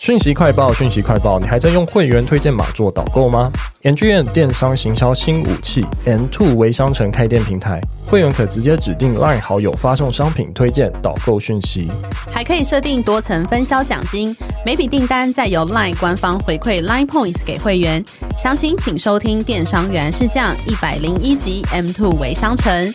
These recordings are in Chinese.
讯息快报，讯息快报，你还在用会员推荐码做导购吗 ngm 电商行销新武器 M2 微商城开店平台，会员可直接指定 LINE 好友发送商品推荐导购讯息，还可以设定多层分销奖金，每笔订单再由 LINE 官方回馈 LINE Points 给会员。详情请收听电商原来是这样一百零一集 M2 微商城。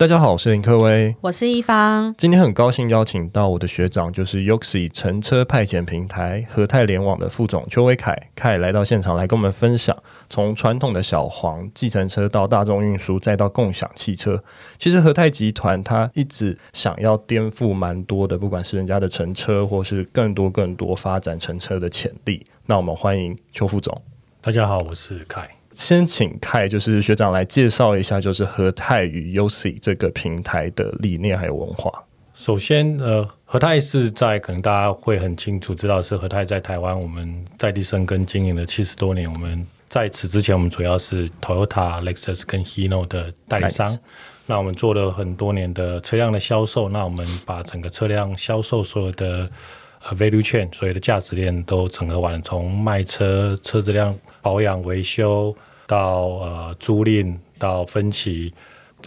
大家好，我是林克威，我是一方。今天很高兴邀请到我的学长，就是 YOXI 乘车派遣平台和泰联网的副总邱威凯凯来到现场来跟我们分享，从传统的小黄计程车到大众运输，再到共享汽车。其实和泰集团它一直想要颠覆蛮多的，不管是人家的乘车，或是更多更多发展乘车的潜力。那我们欢迎邱副总。大家好，我是凯。先请泰就是学长来介绍一下，就是和泰与 YOXI 这个平台的理念还有文化。首先，呃，和泰是在可能大家会很清楚知道是和泰在台湾我们在地生根经营了七十多年。我们在此之前，我们主要是 Toyota、Lexus 跟 Hino 的代理商。那我们做了很多年的车辆的销售。那我们把整个车辆销售所有的呃 value chain 所有的价值链都整合完，从卖车、车子辆。保养维修到呃租赁到分期，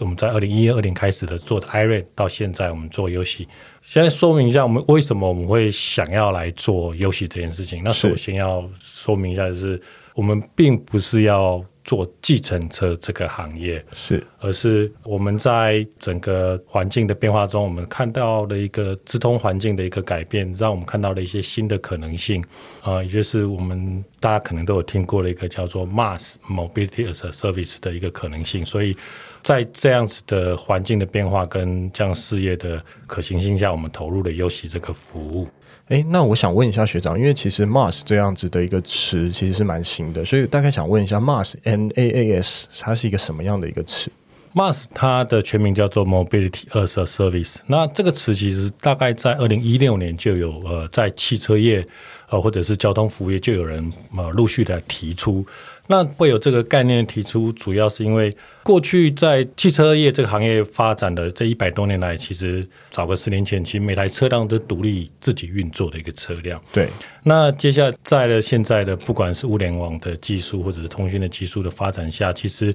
我们在二零一二年开始的做的 iRent 到现在我们做 YOXI。现在说明一下我们为什么我们会想要来做 YOXI 这件事情。那首先要说明一下，就是我们并不是要。做计程车这个行业。是，而是我们在整个环境的变化中，我们看到了一个直通环境的一个改变，让我们看到了一些新的可能性。啊、呃，也就是我们大家可能都有听过的一个叫做 Mass Mobility as a Service 的一个可能性，所以在这样子的环境的变化跟这样事业的可行性下，我们投入了 YOXI 这个服务。哎，那我想问一下学长，因为其实 MaaS 这样子的一个词其实是蛮新的，所以大概想问一下 MaaS N A A S 它是一个什么样的一个词？MaaS 它的全名叫做 Mobility as a Service。那这个词其实大概在二零一六年就有呃在汽车业呃或者是交通服务业就有人呃陆续的提出。那会有这个概念提出，主要是因为过去在汽车业这个行业发展的这一百多年来，其实早个十年前，其实每台车辆都独立自己运作的一个车辆。对。那接下来在了现在的不管是物联网的技术或者是通讯的技术的发展下，其实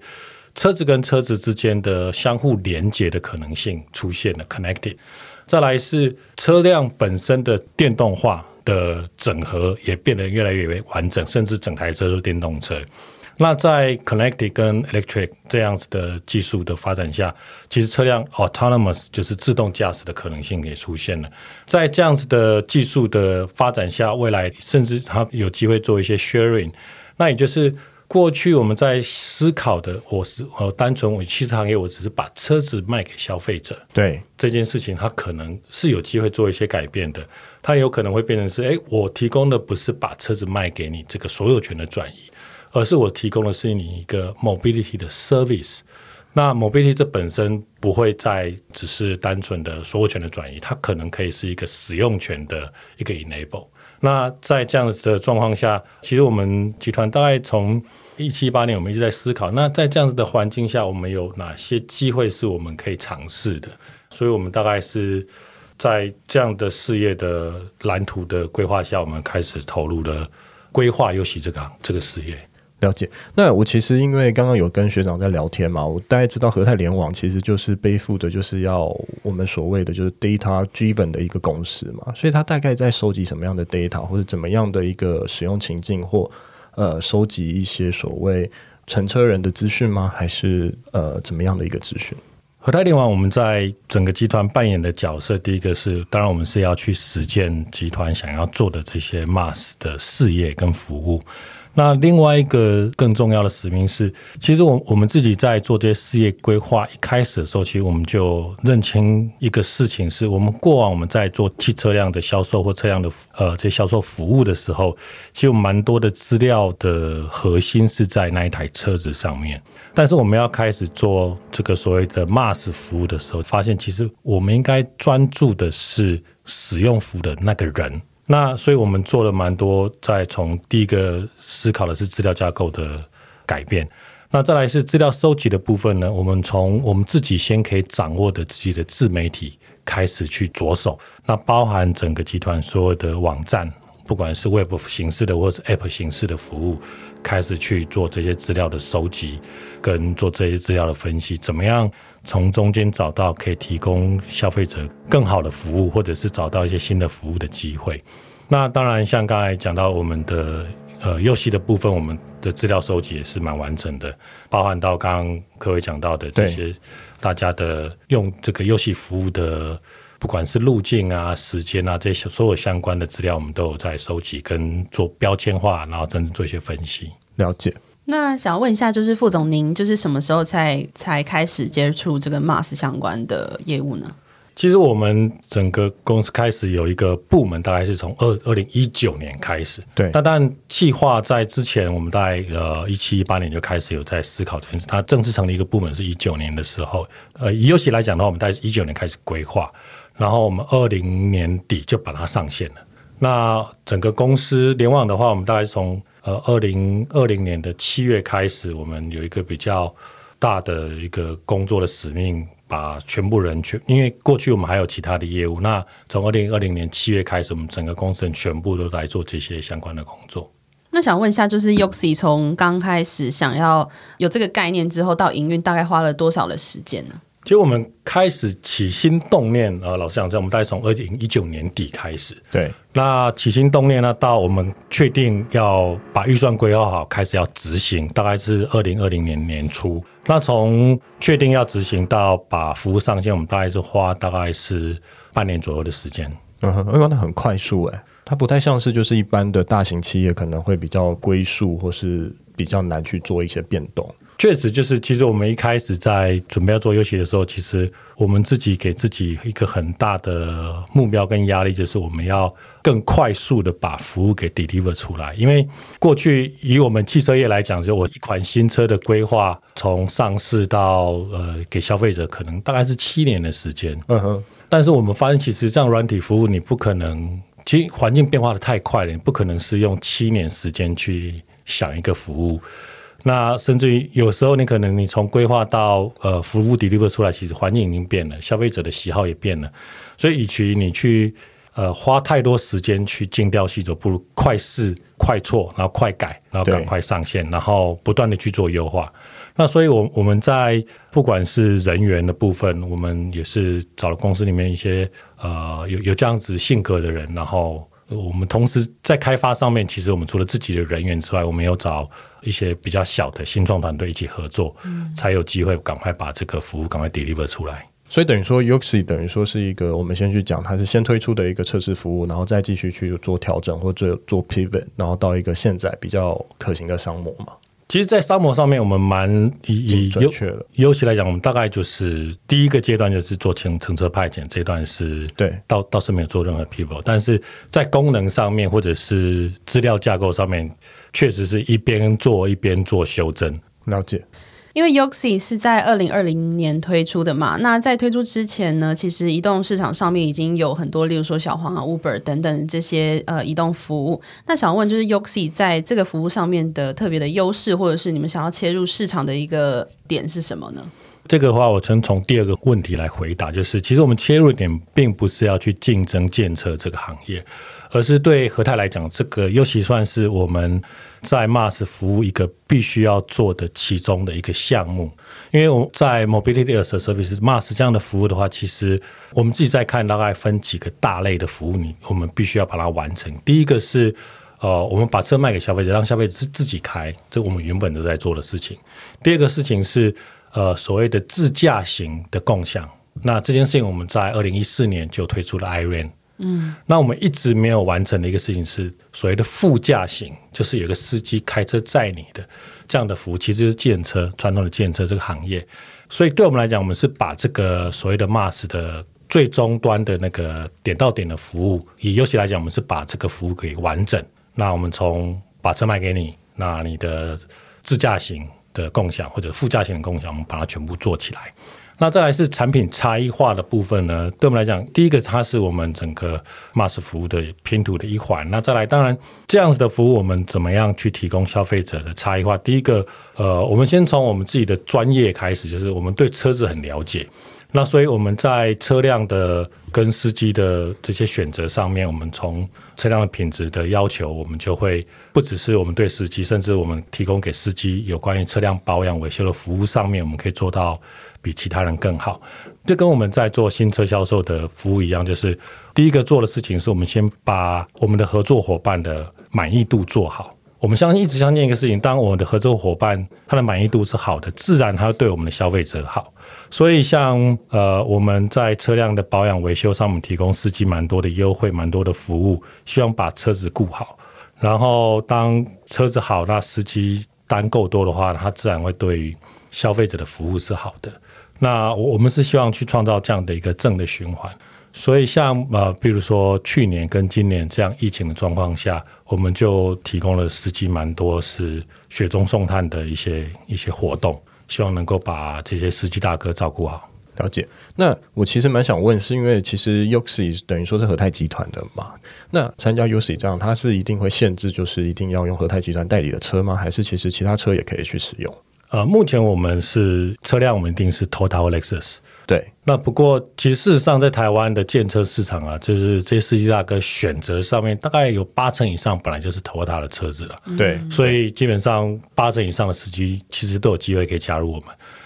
车子跟车子之间的相互连接的可能性出现了 connected。再来是车辆本身的电动化。的整合也变得越来越完整，甚至整台车都是电动车。那在 connected 跟 electric 这样子的技术的发展下，其实车辆 autonomous 就是自动驾驶的可能性也出现了。在这样子的技术的发展下，未来甚至它有机会做一些 sharing。那也就是。过去我们在思考的，我是呃单纯我汽车行业，我只是把车子卖给消费者。对这件事情，它可能是有机会做一些改变的。它有可能会变成是，哎，我提供的不是把车子卖给你这个所有权的转移，而是我提供的是你一个 mobility 的 service。那 mobility 这本身不会再只是单纯的所有权的转移，它可能可以是一个使用权的一个 enable。那在这样子的状况下，其实我们集团大概从一七八年，我们一直在思考，那在这样子的环境下，我们有哪些机会是我们可以尝试的？所以，我们大概是在这样的事业的蓝图的规划下，我们开始投入了规划 YOXI 这个这个事业。了解，那我其实因为刚刚有跟学长在聊天嘛，我大概知道和泰联网其实就是背负着就是要我们所谓的就是 data driven 的一个公司嘛，所以他大概在收集什么样的 data 或者怎么样的一个使用情境或呃收集一些所谓乘车人的资讯吗？还是呃怎么样的一个资讯？和泰联网我们在整个集团扮演的角色，第一个是当然我们是要去实践集团想要做的这些 MaaS 的事业跟服务。那另外一个更重要的使命是，其实我我们自己在做这些事业规划一开始的时候，其实我们就认清一个事情，是我们过往我们在做汽车辆的销售或车辆的呃这些销售服务的时候，其实蛮多的资料的核心是在那一台车子上面。但是我们要开始做这个所谓的 MaaS 服务的时候，发现其实我们应该专注的是使用服的那个人。那所以，我们做了蛮多，在从第一个思考的是资料架构的改变。那再来是资料收集的部分呢？我们从我们自己先可以掌握的自己的自媒体开始去着手。那包含整个集团所有的网站，不管是 Web 形式的或是 App 形式的服务，开始去做这些资料的收集，跟做这些资料的分析，怎么样？从中间找到可以提供消费者更好的服务，或者是找到一些新的服务的机会。那当然，像刚才讲到我们的呃游戏的部分，我们的资料收集也是蛮完整的，包含到刚刚各位讲到的这些大家的用这个游戏服务的，不管是路径啊、时间啊这些所有相关的资料，我们都有在收集跟做标签化，然后甚至做一些分析。了解。那想要问一下，就是副总，您就是什么时候才才开始接触这个 MaaS 相关的业务呢？其实我们整个公司开始有一个部门，大概是从二二零一九年开始。对，那当然计划在之前，我们大概呃一七一八年就开始有在思考这件事。它正式成立一个部门是一九年的时候。呃，以游戏来讲的话，我们大概是一九年开始规划，然后我们二零年底就把它上线了。那整个公司联网的话，我们大概从呃，二零二零年的七月开始，我们有一个比较大的一个工作的使命，把全部人全，因为过去我们还有其他的业务，那从二零二零年七月开始，我们整个公司人全部都来做这些相关的工作。那想问一下，就是 Yoxi 从刚开始想要有这个概念之后到营运，大概花了多少的时间呢？其实我们开始起心动念啊，老实讲，在我们大概从二零一九年底开始。对，那起心动念呢，到我们确定要把预算规划好，开始要执行，大概是二零二零年年初。那从确定要执行到把服务上线，我们大概是花大概是半年左右的时间。嗯哼，因为那很快速诶，它不太像是就是一般的大型企业可能会比较龟速，或是比较难去做一些变动。确实，就是其实我们一开始在准备要做游戏的时候，其实我们自己给自己一个很大的目标跟压力，就是我们要更快速的把服务给 deliver 出来。因为过去以我们汽车业来讲，就我一款新车的规划，从上市到呃给消费者，可能大概是七年的时间。嗯哼。但是我们发现，其实这样软体服务，你不可能，其实环境变化的太快了，你不可能是用七年时间去想一个服务。那甚至于有时候你可能你从规划到呃服务 deliver 出来，其实环境已经变了，消费者的喜好也变了，所以与其你去呃花太多时间去精雕细琢，不如快试快错，然后快改，然后赶快上线，然后不断的去做优化。那所以我，我我们在不管是人员的部分，我们也是找了公司里面一些呃有有这样子性格的人，然后。我们同时在开发上面，其实我们除了自己的人员之外，我们有找一些比较小的新创团队一起合作，嗯、才有机会赶快把这个服务赶快 deliver 出来。所以等于说，Yoxi 等于说是一个，我们先去讲，它是先推出的一个测试服务，然后再继续去做调整或者做 pivot，然后到一个现在比较可行的商模嘛。其实，在沙漠上面，我们蛮以准确的。游戏来讲，我们大概就是第一个阶段就是做乘乘车派遣这一段是，对，倒倒是没有做任何 people，但是在功能上面或者是资料架构上面，确实是一边做一边做修正。了解。因为 Yoxi 是在二零二零年推出的嘛，那在推出之前呢，其实移动市场上面已经有很多，例如说小黄啊、Uber 等等这些呃移动服务。那想问，就是 Yoxi 在这个服务上面的特别的优势，或者是你们想要切入市场的一个点是什么呢？这个的话，我先从第二个问题来回答，就是其实我们切入点并不是要去竞争建设这个行业。而是对和泰来讲，这个尤其算是我们在 MaaS 服务一个必须要做的其中的一个项目。因为我们在 Mobility as a Service MaaS 这样的服务的话，其实我们自己在看，大概分几个大类的服务，你我们必须要把它完成。第一个是呃，我们把车卖给消费者，让消费者自己开，这我们原本都在做的事情。第二个事情是呃，所谓的自驾型的共享。那这件事情我们在二零一四年就推出了 iRent。嗯，那我们一直没有完成的一个事情是所谓的副驾型，就是有个司机开车载你的这样的服务，其实就是建车传统的建车这个行业。所以对我们来讲，我们是把这个所谓的 MaaS 的最终端的那个点到点的服务，以优其来讲，我们是把这个服务给完整。那我们从把车卖给你，那你的自驾型的共享或者副驾型的共享，我们把它全部做起来。那再来是产品差异化的部分呢？对我们来讲，第一个它是我们整个 MaaS 服务的拼图的一环。那再来，当然这样子的服务，我们怎么样去提供消费者的差异化？第一个，呃，我们先从我们自己的专业开始，就是我们对车子很了解。那所以我们在车辆的跟司机的这些选择上面，我们从车辆的品质的要求，我们就会不只是我们对司机，甚至我们提供给司机有关于车辆保养维修的服务上面，我们可以做到。比其他人更好，这跟我们在做新车销售的服务一样，就是第一个做的事情是我们先把我们的合作伙伴的满意度做好。我们相信一直相信一个事情，当我们的合作伙伴他的满意度是好的，自然他对我们的消费者好。所以像呃我们在车辆的保养维修上我们提供司机蛮多的优惠，蛮多的服务，希望把车子顾好。然后当车子好，那司机单够多的话，他自然会对消费者的服务是好的。那我们是希望去创造这样的一个正的循环，所以像呃，比如说去年跟今年这样疫情的状况下，我们就提供了司机蛮多是雪中送炭的一些一些活动，希望能够把这些司机大哥照顾好。了解。那我其实蛮想问，是因为其实 Yoxi 等于说是和泰集团的嘛？那参加 Yoxi 这样，它是一定会限制，就是一定要用和泰集团代理的车吗？还是其实其他车也可以去使用？呃，目前我们是车辆，我们一定是 Toyota 或 Lexus。对，那不过其实事实上，在台湾的建车市场啊，就是这些司机大哥选择上面，大概有八成以上本来就是 Toyota 的车子了。对，所以基本上八成以上的司机其实都有机会可以加入我们。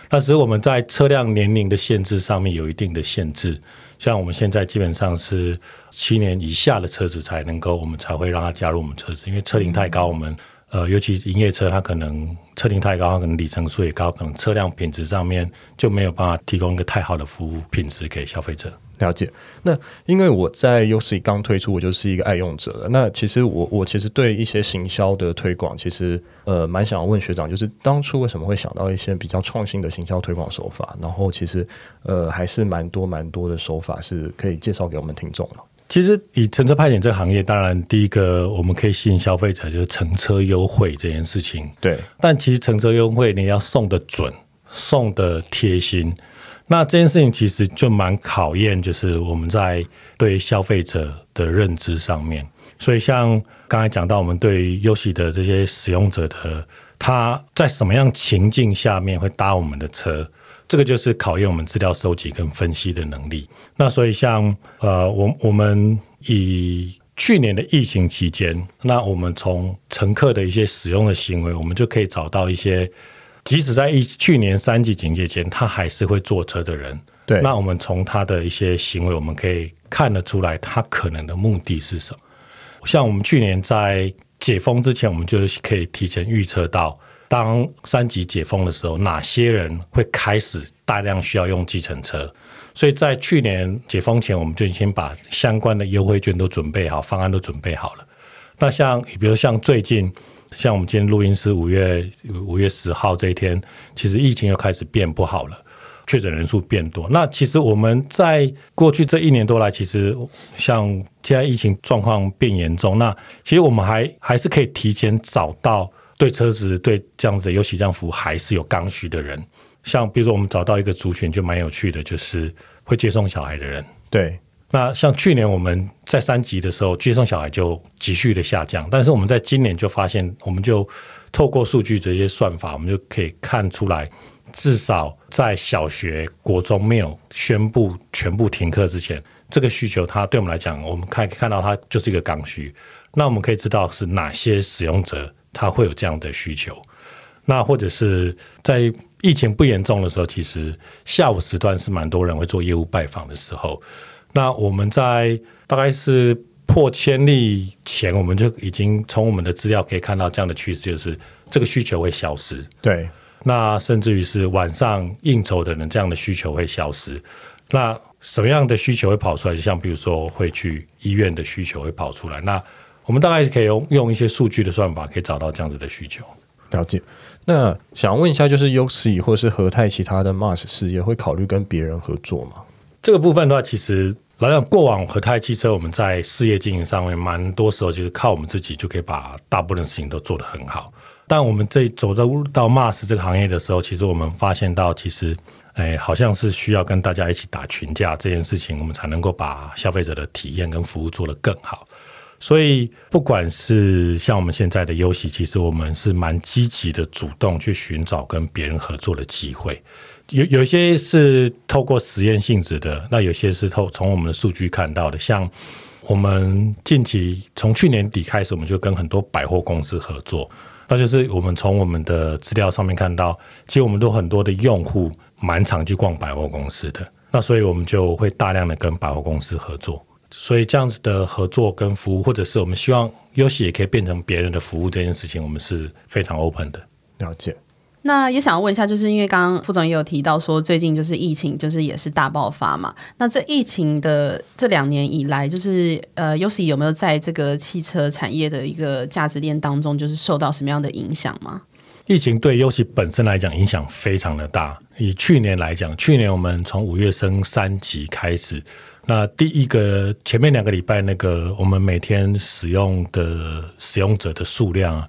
但是我们在车辆年龄的限制上面有一定的限制，像我们现在基本上是七年以下的车子才能够，我们才会让他加入我们车子，因为车龄太高，我们。呃，尤其营业车，它可能车龄太高，可能里程数也高，可能车辆品质上面就没有办法提供一个太好的服务品质给消费者。了解。那因为我在 UC 刚推出，我就是一个爱用者了。那其实我我其实对一些行销的推广，其实呃蛮想要问学长，就是当初为什么会想到一些比较创新的行销推广手法？然后其实呃还是蛮多蛮多的手法是可以介绍给我们听众了。其实以乘车派遣这个行业，当然第一个我们可以吸引消费者就是乘车优惠这件事情。对，但其实乘车优惠你要送的准，送的贴心，那这件事情其实就蛮考验，就是我们在对消费者的认知上面。所以像刚才讲到，我们对于优喜的这些使用者的，他在什么样情境下面会搭我们的车？这个就是考验我们资料收集跟分析的能力。那所以像呃，我我们以去年的疫情期间，那我们从乘客的一些使用的行为，我们就可以找到一些，即使在一去年三级警戒前，他还是会坐车的人。对，那我们从他的一些行为，我们可以看得出来，他可能的目的是什么。像我们去年在解封之前，我们就可以提前预测到。当三级解封的时候，哪些人会开始大量需要用计程车？所以在去年解封前，我们就已经把相关的优惠券都准备好，方案都准备好了。那像比如像最近，像我们今天录音是五月五月十号这一天，其实疫情又开始变不好了，确诊人数变多。那其实我们在过去这一年多来，其实像现在疫情状况变严重，那其实我们还还是可以提前找到。对车子，对这样子的优喜这样服务还是有刚需的人，像比如说我们找到一个族群就蛮有趣的，就是会接送小孩的人。对，那像去年我们在三级的时候接送小孩就急剧的下降，但是我们在今年就发现，我们就透过数据这些算法，我们就可以看出来，至少在小学、国中没有宣布全部停课之前，这个需求它对我们来讲，我们可以看到它就是一个刚需。那我们可以知道是哪些使用者。他会有这样的需求，那或者是在疫情不严重的时候，其实下午时段是蛮多人会做业务拜访的时候。那我们在大概是破千例前，我们就已经从我们的资料可以看到这样的趋势，就是这个需求会消失。对，那甚至于是晚上应酬的人，这样的需求会消失。那什么样的需求会跑出来？就像比如说会去医院的需求会跑出来。那我们大概可以用用一些数据的算法，可以找到这样子的需求。了解。那想问一下，就是 Yoxi 或是和泰其他的 Mars 事业会考虑跟别人合作吗？这个部分的话，其实来讲过往和泰汽车，我们在事业经营上面，蛮多时候就是靠我们自己就可以把大部分的事情都做得很好。但我们这走到到 Mars 这个行业的时候，其实我们发现到，其实哎，好像是需要跟大家一起打群架这件事情，我们才能够把消费者的体验跟服务做得更好。所以，不管是像我们现在的 Yoxi，其实我们是蛮积极的，主动去寻找跟别人合作的机会。有有些是透过实验性质的，那有些是透从我们的数据看到的。像我们近期从去年底开始，我们就跟很多百货公司合作，那就是我们从我们的资料上面看到，其实我们都很多的用户蛮常去逛百货公司的，那所以我们就会大量的跟百货公司合作。所以这样子的合作跟服务，或者是我们希望 Yoxi 也可以变成别人的服务这件事情，我们是非常 open 的。了解。那也想要问一下，就是因为刚刚副总也有提到说，最近就是疫情，就是也是大爆发嘛。那这疫情的这两年以来，就是呃，Yoxi 有没有在这个汽车产业的一个价值链当中，就是受到什么样的影响吗？疫情对 Yoxi 本身来讲影响非常的大。以去年来讲，去年我们从五月升三级开始。那第一个前面两个礼拜，那个我们每天使用的使用者的数量，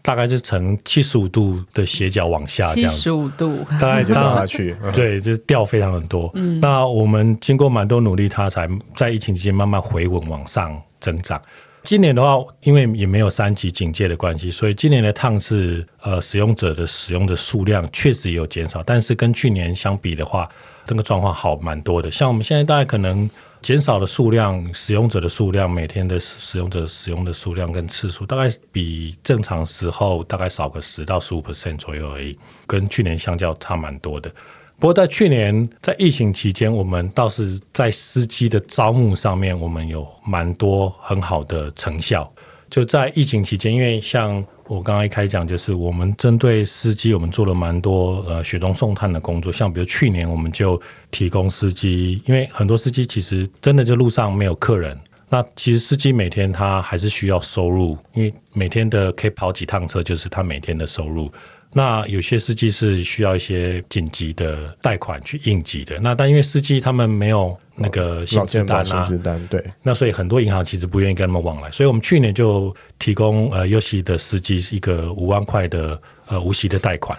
大概是呈七十五度的斜角往下，这样七十五度，大概就掉下去，对，就是掉非常的多。嗯，那我们经过蛮多努力，它才在疫情期间慢慢回稳往上增长。今年的话，因为也没有三级警戒的关系，所以今年的烫是呃使用者的使用的数量确实有减少，但是跟去年相比的话。这个状况好蛮多的，像我们现在大概可能减少的数量，使用者的数量，每天的使用者使用的数量跟次数，大概比正常时候大概少个十到十五 percent 左右而已，跟去年相较差蛮多的。不过在去年在疫情期间，我们倒是在司机的招募上面，我们有蛮多很好的成效。就在疫情期间，因为像我刚刚一开讲，就是我们针对司机，我们做了蛮多呃雪中送炭的工作。像比如去年，我们就提供司机，因为很多司机其实真的就路上没有客人，那其实司机每天他还是需要收入，因为每天的可以跑几趟车，就是他每天的收入。那有些司机是需要一些紧急的贷款去应急的，那但因为司机他们没有那个薪资单啊，薪资单对，那所以很多银行其实不愿意跟他们往来，所以我们去年就提供呃 y o s 的司机是一个五万块的呃无息的贷款，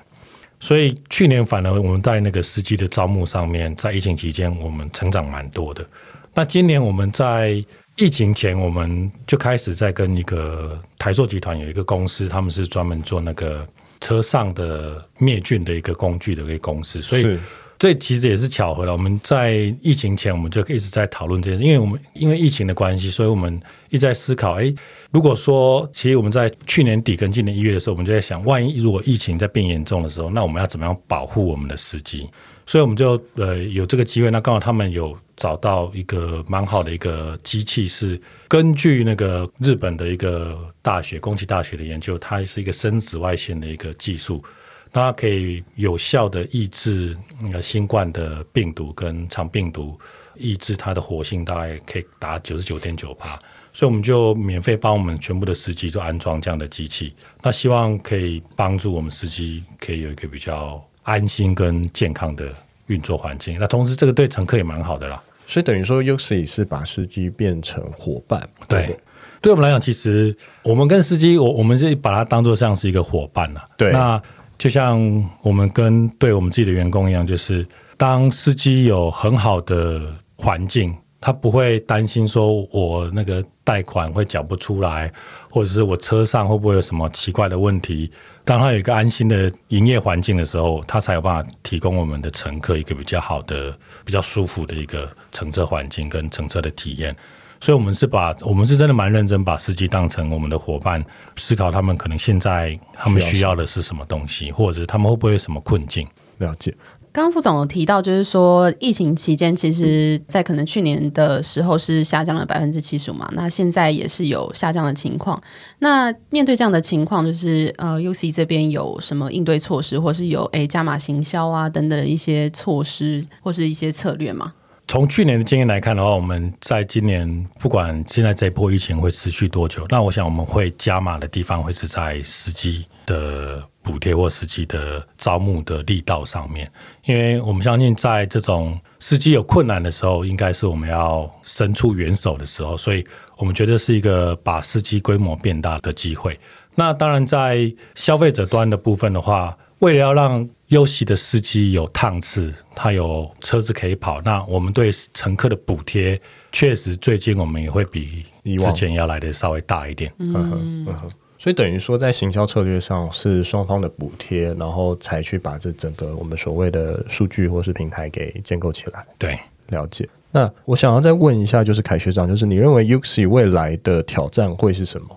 所以去年反而我们在那个司机的招募上面，在疫情期间我们成长蛮多的。那今年我们在疫情前我们就开始在跟一个台塑集团有一个公司，他们是专门做那个。车上的灭菌的一个工具的一个公司，所以这其实也是巧合了。我们在疫情前，我们就一直在讨论这件事，因为我们因为疫情的关系，所以我们一直在思考：哎，如果说其实我们在去年底跟今年一月的时候，我们就在想，万一如果疫情在变严重的时候，那我们要怎么样保护我们的司机？所以我们就呃有这个机会，那刚好他们有找到一个蛮好的一个机器，是根据那个日本的一个大学宫崎大学的研究，它是一个深紫外线的一个技术，那它可以有效的抑制那个新冠的病毒跟肠病毒，抑制它的活性大概可以达九十九点九趴，所以我们就免费帮我们全部的司机都安装这样的机器，那希望可以帮助我们司机可以有一个比较。安心跟健康的运作环境，那同时这个对乘客也蛮好的啦。所以等于说 u x i 是把司机变成伙伴。对，对，对我们来讲，其实我们跟司机，我我们是把它当做像是一个伙伴呐。对，那就像我们跟对我们自己的员工一样，就是当司机有很好的环境，他不会担心说我那个贷款会缴不出来，或者是我车上会不会有什么奇怪的问题。当他有一个安心的营业环境的时候，他才有办法提供我们的乘客一个比较好的、比较舒服的一个乘车环境跟乘车的体验。所以，我们是把我们是真的蛮认真，把司机当成我们的伙伴，思考他们可能现在他们需要的是什么东西，或者是他们会不会有什么困境。了解。刚刚副总有提到，就是说疫情期间，其实，在可能去年的时候是下降了百分之七十五嘛，那现在也是有下降的情况。那面对这样的情况，就是呃，UC 这边有什么应对措施，或是有诶加码行销啊等等的一些措施，或是一些策略吗？从去年的经验来看的话，我们在今年不管现在这波疫情会持续多久，那我想我们会加码的地方会是在司机的补贴或司机的招募的力道上面，因为我们相信在这种司机有困难的时候，应该是我们要伸出援手的时候，所以我们觉得是一个把司机规模变大的机会。那当然，在消费者端的部分的话，为了要让优息的司机有趟次，他有车子可以跑，那我们对乘客的补贴确实最近我们也会比之前要来的稍微大一点。嗯嗯嗯，所以等于说在行销策略上是双方的补贴，然后才去把这整个我们所谓的数据或是平台给建构起来。对，了解。那我想要再问一下，就是凯学长，就是你认为 YOXI 未来的挑战会是什么？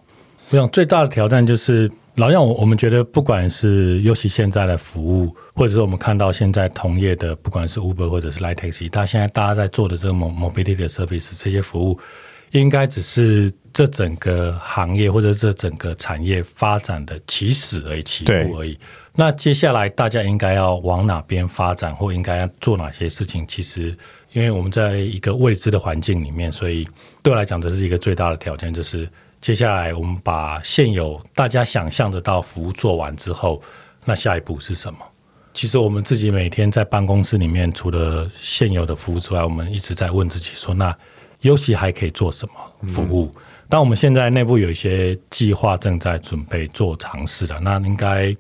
我想最大的挑战就是，老样我我们觉得，不管是尤其现在的服务，或者是我们看到现在同业的，不管是 Uber 或者是 Line Taxi，它现在大家在做的这个 Mobility 的 Service 这些服务，应该只是这整个行业或者这整个产业发展的起始而已，起步而已。那接下来大家应该要往哪边发展，或应该要做哪些事情？其实，因为我们在一个未知的环境里面，所以对我来讲，这是一个最大的挑战，就是。接下来，我们把现有大家想象得到服务做完之后，那下一步是什么？其实我们自己每天在办公室里面，除了现有的服务之外，我们一直在问自己说：那优息还可以做什么服务？当、嗯、我们现在内部有一些计划正在准备做尝试了，那应该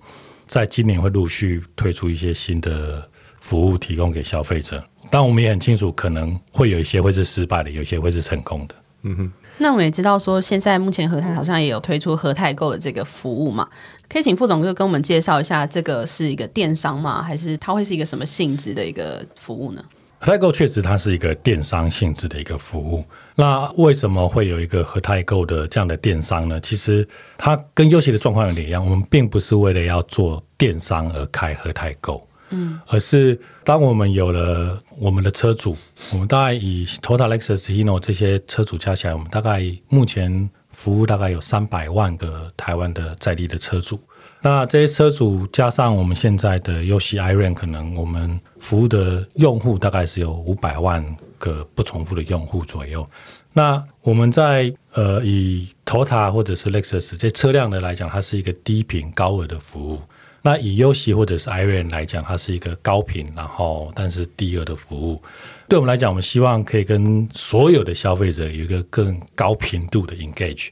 在今年会陆续推出一些新的服务，提供给消费者。但我们也很清楚，可能会有一些会是失败的，有些会是成功的。嗯哼。那我们也知道说，现在目前和泰好像也有推出和泰购的这个服务嘛，可以请副总就跟我们介绍一下，这个是一个电商吗？还是它会是一个什么性质的一个服务呢？和泰购确实它是一个电商性质的一个服务。那为什么会有一个和泰购的这样的电商呢？其实它跟优息的状况有点一样，我们并不是为了要做电商而开和泰购。嗯，而是当我们有了我们的车主，我们大概以 Toyota、Lexus、Hino 这些车主加起来，我们大概目前服务大概有三百万个台湾的在地的车主。那这些车主加上我们现在的 UC iRent，可能我们服务的用户大概是有五百万个不重复的用户左右。那我们在呃以 t o t a 或者是 Lexus 这车辆的来讲，它是一个低频高额的服务。那以 UC 或者是 iRent 来讲，它是一个高频，然后但是低额的服务。对我们来讲，我们希望可以跟所有的消费者有一个更高频度的 engage。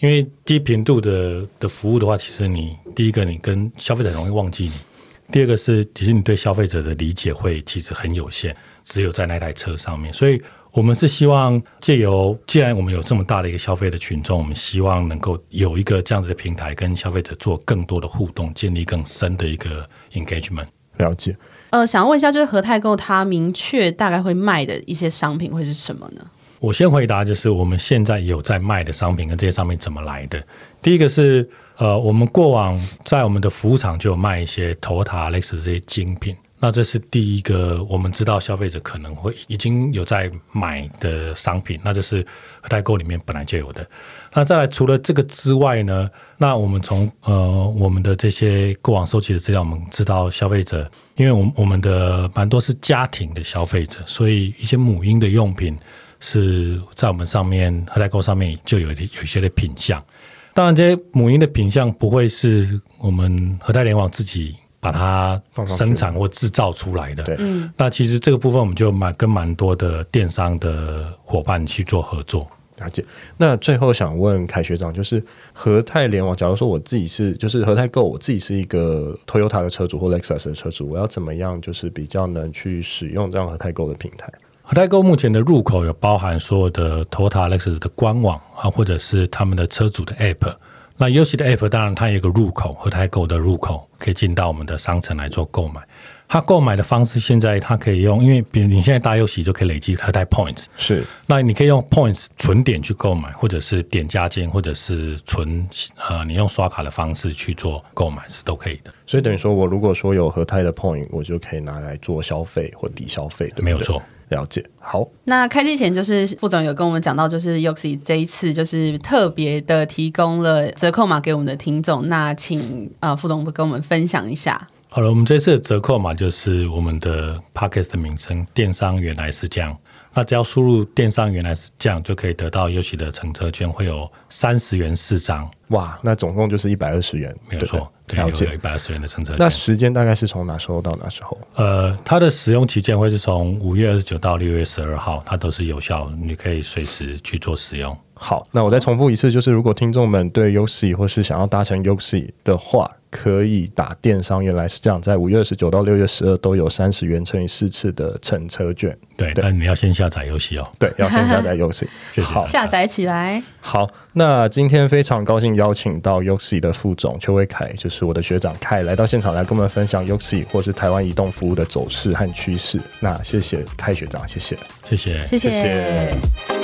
因为低频度的的服务的话，其实你第一个你跟消费者容易忘记你，第二个是其实你对消费者的理解会其实很有限，只有在那台车上面，所以。我们是希望借由，既然我们有这么大的一个消费的群众，我们希望能够有一个这样子的平台，跟消费者做更多的互动，建立更深的一个 engagement。了解。呃，想问一下，就是和泰购它明确大概会卖的一些商品会是什么呢？我先回答，就是我们现在有在卖的商品跟这些商品怎么来的。第一个是，呃，我们过往在我们的服务厂就有卖一些 Toyota、Lexus 这些精品。那这是第一个，我们知道消费者可能会已经有在买的商品，那这是代购里面本来就有的。那再来，除了这个之外呢，那我们从呃我们的这些过往收集的资料，我们知道消费者，因为我们我们的蛮多是家庭的消费者，所以一些母婴的用品是在我们上面和泰购上面就有一有一些的品相。当然，这些母婴的品相不会是我们和泰联网自己。把它生产或制造出来的，对，那其实这个部分我们就蛮跟蛮多的电商的伙伴去做合作。了解。那最后想问凯学长，就是和泰联网，假如说我自己是，就是和泰购，我自己是一个 Toyota 的车主或 Lexus 的车主，我要怎么样，就是比较能去使用这样和泰购的平台？和泰购目前的入口有包含所有的 Toyota、Lexus 的官网啊，或者是他们的车主的 App。那优息的 App 当然它有一个入口，和泰购的入口可以进到我们的商城来做购买。它购买的方式现在它可以用，因为比如你现在搭优息就可以累积和泰 Points，是。那你可以用 Points 存点去购买，或者是点加金，或者是存呃你用刷卡的方式去做购买是都可以的。所以等于说我如果说有和泰的 Point，我就可以拿来做消费或抵消费，对？没有错。了解，好。那开机前就是副总有跟我们讲到，就是 YOXI 这一次就是特别的提供了折扣码给我们的听众。那请呃副总跟我们分享一下。好了，我们这次的折扣码就是我们的 Podcast 的名称“电商原来是这样”。那只要输入电商原来是这样，就可以得到 Yoxi 的乘车券，会有三十元四张。哇，那总共就是一百二十元，没有错，对，了解，有一百二十元的乘车券。那时间大概是从哪时候到哪时候？呃，它的使用期间会是从五月二十九到六月十二号，它都是有效，你可以随时去做使用。好，那我再重复一次，就是如果听众们对 Yoxi 或是想要搭乘 Yoxi 的话。可以打电商，原来是这样，在五月二十九到六月十二都有三十元乘以四次的乘车券。对，但你要先下载游戏哦。对，要先下载游戏。好，下载起来。好，那今天非常高兴邀请到 Yoxi 的副总邱威凯，就是我的学长凯，来到现场来跟我们分享 Yoxi 或是台湾移动服务的走势和趋势。那谢谢凯学长，谢谢，谢谢，谢谢。谢谢